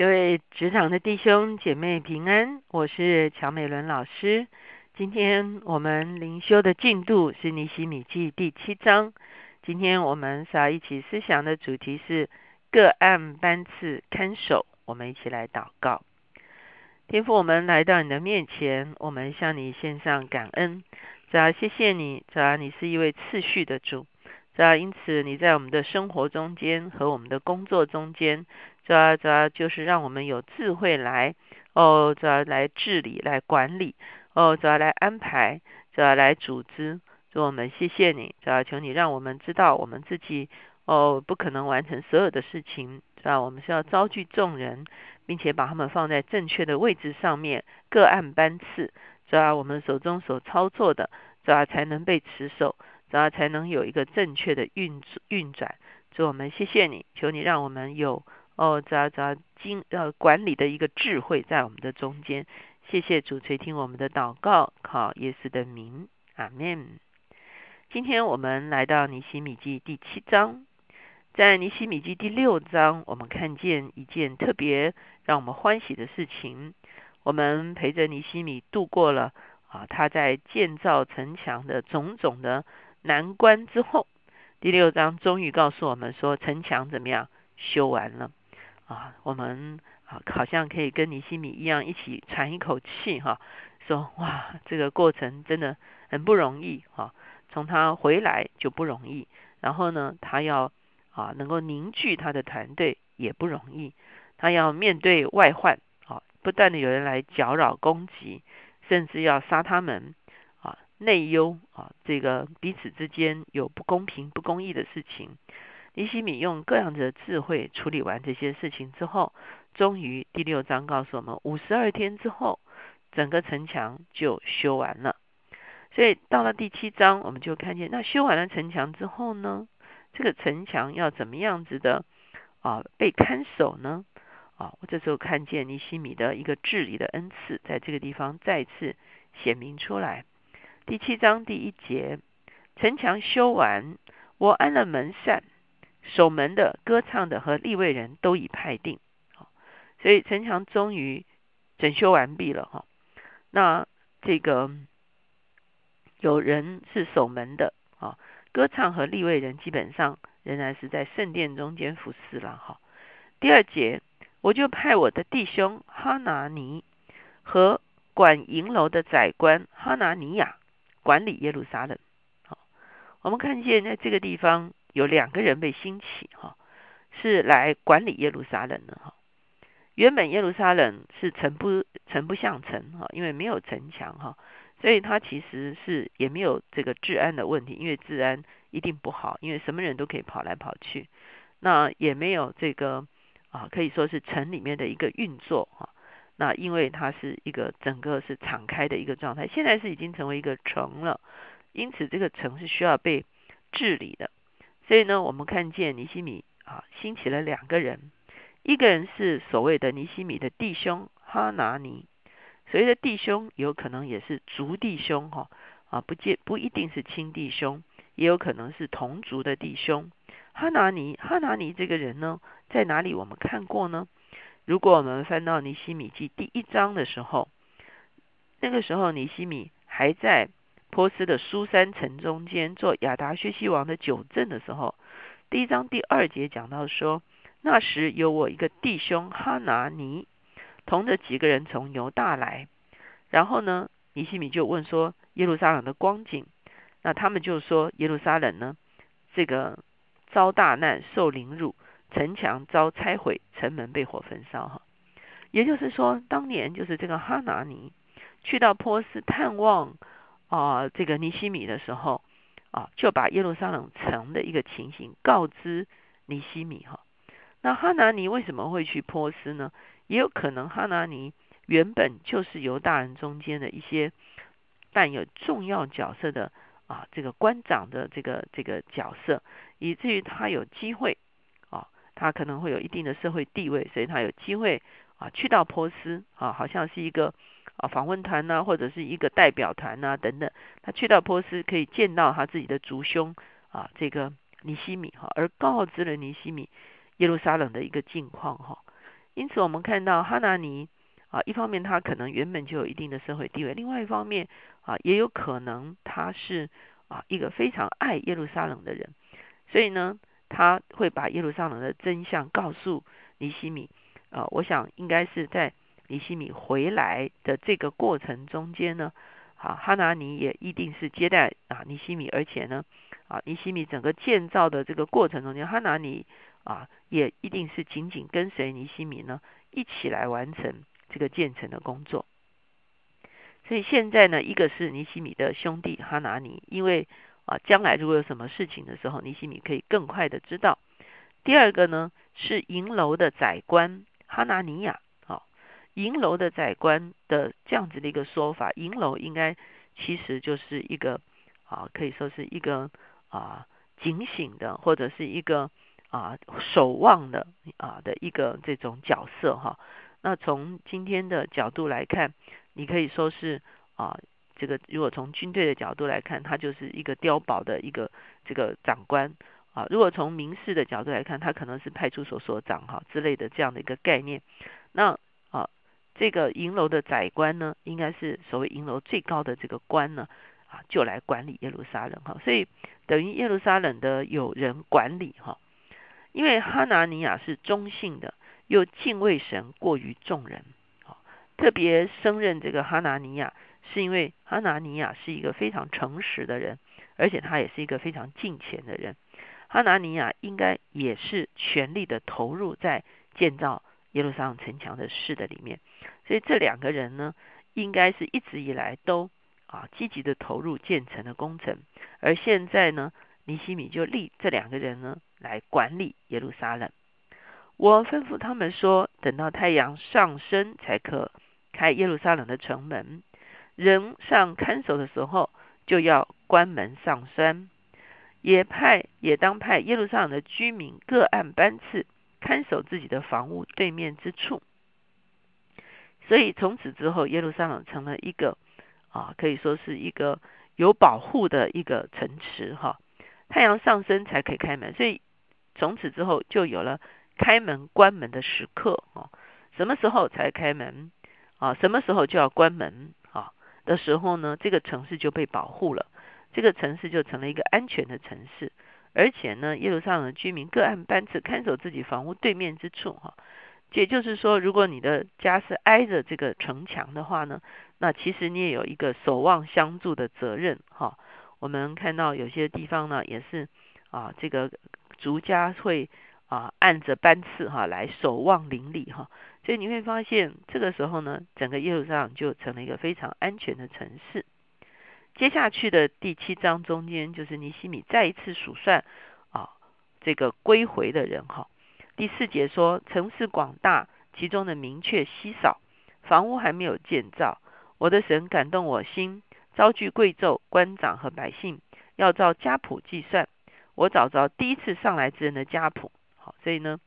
各位职场的弟兄姐妹平安，我是乔美伦老师。今天我们灵修的进度是尼西米记第七章。今天我们所要一起思想的主题是个案班次看守。我们一起来祷告。天父，我们来到你的面前，我们向你献上感恩。主要谢谢你，主要你是一位次序的主。主要因此你在我们的生活中间和我们的工作中间。主要主要就是让我们有智慧来哦，主要来治理、来管理哦，主要来安排、主要来组织。主我们谢谢你，主要求你让我们知道我们自己哦不可能完成所有的事情。主要我们是要招聚众人，并且把他们放在正确的位置上面，各按班次。主要我们手中所操作的，主要才能被持守，主要才能有一个正确的运运转。主我们谢谢你，求你让我们有。哦，找找经呃管理的一个智慧在我们的中间，谢谢主垂听我们的祷告，靠耶稣的名，阿门。今天我们来到尼西米记第七章，在尼西米记第六章，我们看见一件特别让我们欢喜的事情。我们陪着尼西米度过了啊他在建造城墙的种种的难关之后，第六章终于告诉我们说城墙怎么样修完了。啊，我们啊，好像可以跟尼西米一样，一起喘一口气哈，说哇，这个过程真的很不容易哈。从他回来就不容易，然后呢，他要啊能够凝聚他的团队也不容易，他要面对外患啊，不断的有人来搅扰攻击，甚至要杀他们啊，内忧啊，这个彼此之间有不公平、不公义的事情。尼西米用各样的智慧处理完这些事情之后，终于第六章告诉我们，五十二天之后，整个城墙就修完了。所以到了第七章，我们就看见，那修完了城墙之后呢，这个城墙要怎么样子的啊被看守呢？啊，我这时候看见尼西米的一个治理的恩赐，在这个地方再次显明出来。第七章第一节，城墙修完，我安了门扇。守门的、歌唱的和立位人都已派定，所以城墙终于整修完毕了哈。那这个有人是守门的啊，歌唱和立位人基本上仍然是在圣殿中间服侍了哈。第二节，我就派我的弟兄哈拿尼和管银楼的宰官哈拿尼亚管理耶路撒冷。好，我们看见在这个地方。有两个人被兴起，哈，是来管理耶路撒冷的，哈。原本耶路撒冷是城不城不像城，哈，因为没有城墙，哈，所以它其实是也没有这个治安的问题，因为治安一定不好，因为什么人都可以跑来跑去。那也没有这个啊，可以说是城里面的一个运作，哈。那因为它是一个整个是敞开的一个状态，现在是已经成为一个城了，因此这个城是需要被治理的。所以呢，我们看见尼西米啊兴起了两个人，一个人是所谓的尼西米的弟兄哈拿尼，所谓的弟兄有可能也是族弟兄哈啊，不见不一定是亲弟兄，也有可能是同族的弟兄。哈拿尼哈拿尼这个人呢，在哪里我们看过呢？如果我们翻到尼西米记第一章的时候，那个时候尼西米还在。波斯的苏山城中间做亚达薛西王的九镇的时候，第一章第二节讲到说，那时有我一个弟兄哈拿尼，同着几个人从犹大来，然后呢，尼西米就问说耶路撒冷的光景，那他们就说耶路撒冷呢，这个遭大难受凌辱，城墙遭拆毁，城门被火焚烧哈，也就是说，当年就是这个哈拿尼去到波斯探望。啊，这个尼西米的时候啊，就把耶路撒冷城的一个情形告知尼西米哈。那哈拿尼为什么会去波斯呢？也有可能哈拿尼原本就是犹大人中间的一些扮有重要角色的啊，这个官长的这个这个角色，以至于他有机会啊，他可能会有一定的社会地位，所以他有机会啊去到波斯啊，好像是一个。啊，访问团呐，或者是一个代表团呐，等等，他去到波斯可以见到他自己的族兄啊，这个尼西米哈，而告知了尼西米耶路撒冷的一个境况哈。因此我们看到哈拿尼啊，一方面他可能原本就有一定的社会地位，另外一方面啊，也有可能他是啊一个非常爱耶路撒冷的人，所以呢，他会把耶路撒冷的真相告诉尼西米。啊，我想应该是在尼西米回来的这个过程中间呢，啊，哈拿尼也一定是接待啊尼西米，而且呢，啊尼西米整个建造的这个过程中间，哈拿尼啊也一定是紧紧跟随尼西米呢一起来完成这个建成的工作。所以现在呢，一个是尼西米的兄弟哈拿尼，因为啊将来如果有什么事情的时候，尼西米可以更快的知道。第二个呢是银楼的宰官。哈拿尼亚，银楼的宰官的这样子的一个说法，银楼应该其实就是一个啊，可以说是一个啊警醒的，或者是一个啊守望的啊的一个这种角色哈。那从今天的角度来看，你可以说是啊，这个如果从军队的角度来看，他就是一个碉堡的一个这个长官。啊，如果从民事的角度来看，他可能是派出所所长哈之类的这样的一个概念。那，这个银楼的宰官呢，应该是所谓银楼最高的这个官呢，啊，就来管理耶路撒冷哈。所以等于耶路撒冷的有人管理哈。因为哈拿尼亚是中性的，又敬畏神过于众人。特别升任这个哈拿尼亚，是因为哈拿尼亚是一个非常诚实的人，而且他也是一个非常敬虔的人。哈拿尼亚应该也是全力的投入在建造耶路撒冷城墙的事的里面，所以这两个人呢，应该是一直以来都啊积极的投入建成的工程，而现在呢，尼西米就立这两个人呢来管理耶路撒冷。我吩咐他们说，等到太阳上升才可开耶路撒冷的城门，人上看守的时候就要关门上山。也派也当派耶路撒冷的居民各按班次看守自己的房屋对面之处，所以从此之后，耶路撒冷成了一个啊，可以说是一个有保护的一个城池哈。太阳上升才可以开门，所以从此之后就有了开门关门的时刻啊。什么时候才开门啊？什么时候就要关门啊？的时候呢，这个城市就被保护了。这个城市就成了一个安全的城市，而且呢，耶路撒冷居民各按班次看守自己房屋对面之处，哈，也就是说，如果你的家是挨着这个城墙的话呢，那其实你也有一个守望相助的责任，哈。我们看到有些地方呢，也是啊，这个族家会啊按着班次哈来守望邻里，哈，所以你会发现这个时候呢，整个耶路撒冷就成了一个非常安全的城市。接下去的第七章中间，就是尼西米再一次数算啊，这个归回的人哈。第四节说，城市广大，其中的明确稀少，房屋还没有建造。我的神感动我心，招聚贵胄、官长和百姓，要照家谱计算。我找着第一次上来之人的家谱，好，所以呢，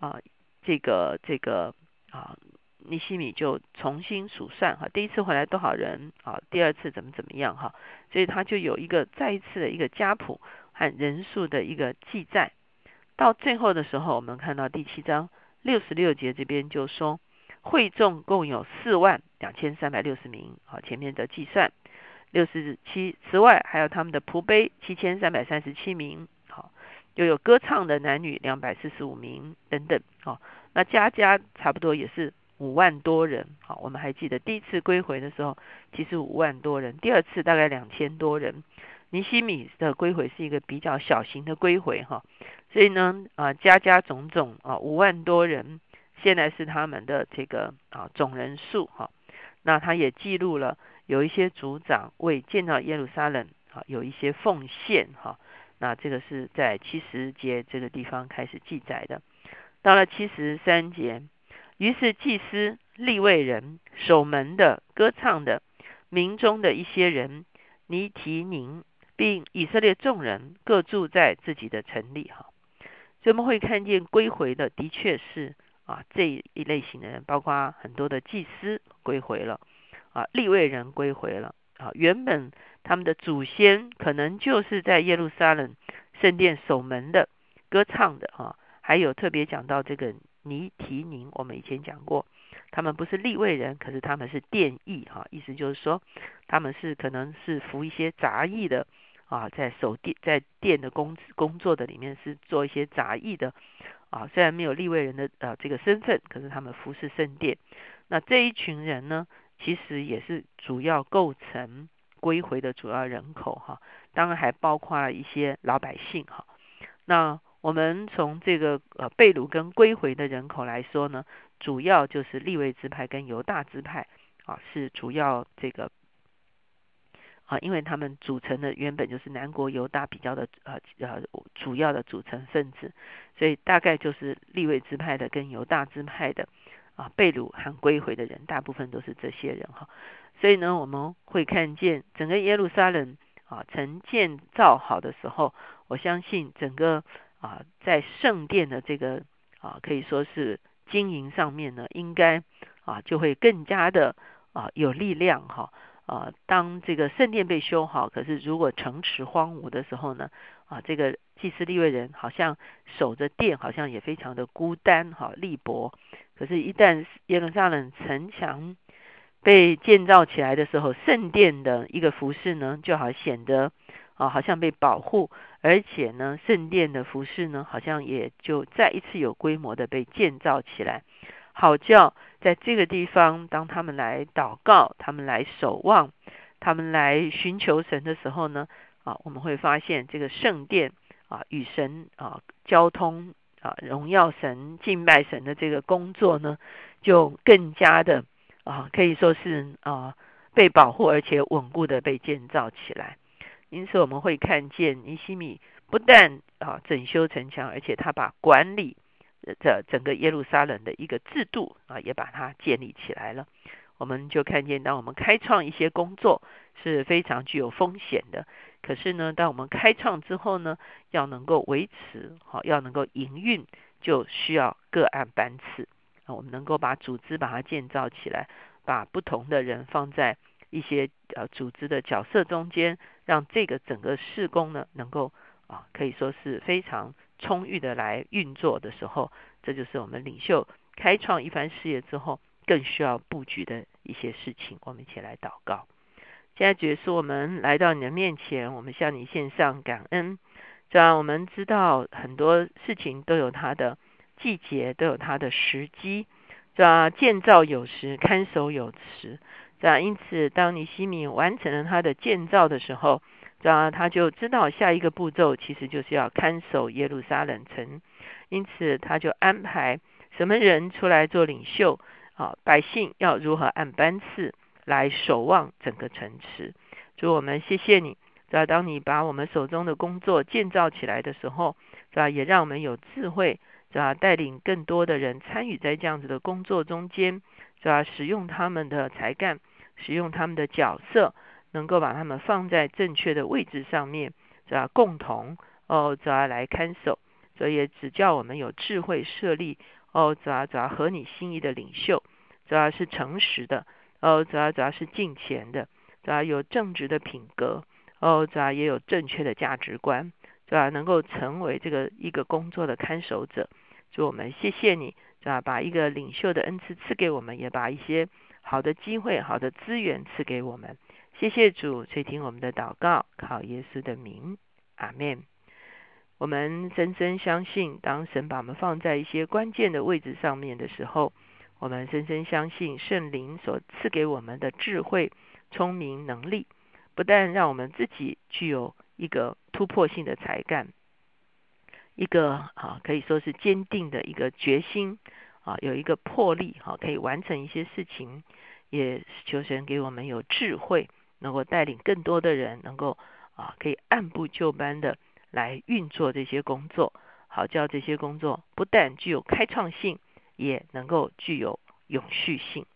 啊，这个这个啊。尼西米就重新数算哈，第一次回来多少人啊？第二次怎么怎么样哈？所以他就有一个再一次的一个家谱和人数的一个记载。到最后的时候，我们看到第七章六十六节这边就说，会众共有四万两千三百六十名。好，前面的计算六十七，此外还有他们的仆碑七千三百三十七名。好，又有歌唱的男女两百四十五名等等。好，那家家差不多也是。五万多人，好，我们还记得第一次归回的时候，其实五万多人；第二次大概两千多人。尼西米的归回是一个比较小型的归回，哈，所以呢，啊，家家种种啊，五万多人，现在是他们的这个啊总人数，哈。那他也记录了有一些族长为建造耶路撒冷啊有一些奉献，哈。那这个是在七十节这个地方开始记载的，到了七十三节。于是祭司、立位人、守门的、歌唱的、民中的一些人，尼提宁，并以色列众人各住在自己的城里。哈，所以我们会看见归回的，的确是啊这一类型的人，包括很多的祭司归回了，啊立位人归回了，啊原本他们的祖先可能就是在耶路撒冷圣殿守门的、歌唱的，哈，还有特别讲到这个。尼提宁，我们以前讲过，他们不是立位人，可是他们是殿役哈，意思就是说他们是可能是服一些杂役的啊，在守殿在殿的工工作的里面是做一些杂役的啊，虽然没有立位人的呃这个身份，可是他们服侍圣殿。那这一群人呢，其实也是主要构成归回的主要人口哈，当然还包括了一些老百姓哈。那我们从这个呃贝鲁跟归回的人口来说呢，主要就是立位支派跟犹大支派啊，是主要这个啊，因为他们组成的原本就是南国犹大比较的呃呃主要的组成分子，所以大概就是立位支派的跟犹大支派的啊贝鲁和归回的人，大部分都是这些人哈。所以呢，我们会看见整个耶路撒冷啊，曾建造好的时候。我相信整个啊，在圣殿的这个啊，可以说是经营上面呢，应该啊就会更加的啊有力量哈。当这个圣殿被修好，可是如果城池荒芜的时候呢啊，这个祭司立位人好像守着殿，好像也非常的孤单哈力薄。可是，一旦耶路撒冷城墙被建造起来的时候，圣殿的一个服饰呢，就好显得啊好像被保护。而且呢，圣殿的服饰呢，好像也就再一次有规模的被建造起来，好叫在这个地方，当他们来祷告、他们来守望、他们来寻求神的时候呢，啊，我们会发现这个圣殿啊，与神啊交通啊，荣耀神、敬拜神的这个工作呢，就更加的啊，可以说是啊被保护而且稳固的被建造起来。因此，我们会看见尼西米不但啊整修城墙，而且他把管理这整个耶路撒冷的一个制度啊，也把它建立起来了。我们就看见，当我们开创一些工作是非常具有风险的。可是呢，当我们开创之后呢，要能够维持好，要能够营运，就需要个案班次啊。我们能够把组织把它建造起来，把不同的人放在。一些呃组织的角色中间，让这个整个事工呢，能够啊可以说是非常充裕的来运作的时候，这就是我们领袖开创一番事业之后，更需要布局的一些事情。我们一起来祷告。现在主是我们来到你的面前，我们向你献上感恩。这样我们知道很多事情都有它的季节，都有它的时机。这样建造有时，看守有时。这样，因此，当尼西米完成了他的建造的时候，这样他就知道下一个步骤其实就是要看守耶路撒冷城。因此，他就安排什么人出来做领袖啊？百姓要如何按班次来守望整个城池？主，我们谢谢你。知道，当你把我们手中的工作建造起来的时候，是吧？也让我们有智慧，是吧？带领更多的人参与在这样子的工作中间，是吧？使用他们的才干。使用他们的角色，能够把他们放在正确的位置上面，是吧？共同哦，主要来看守，所以只叫我们有智慧设立哦，主要主要合你心意的领袖，主要是诚实的哦，主要主要是敬虔的，主要有正直的品格哦，主要也有正确的价值观，主要能够成为这个一个工作的看守者。祝我们谢谢你，是吧？把一个领袖的恩赐赐给我们，也把一些。好的机会，好的资源赐给我们，谢谢主垂听我们的祷告，靠耶稣的名，阿门。我们深深相信，当神把我们放在一些关键的位置上面的时候，我们深深相信圣灵所赐给我们的智慧、聪明、能力，不但让我们自己具有一个突破性的才干，一个啊可以说是坚定的一个决心。啊，有一个魄力，哈，可以完成一些事情，也求神给我们有智慧，能够带领更多的人，能够啊，可以按部就班的来运作这些工作，好叫这些工作不但具有开创性，也能够具有永续性。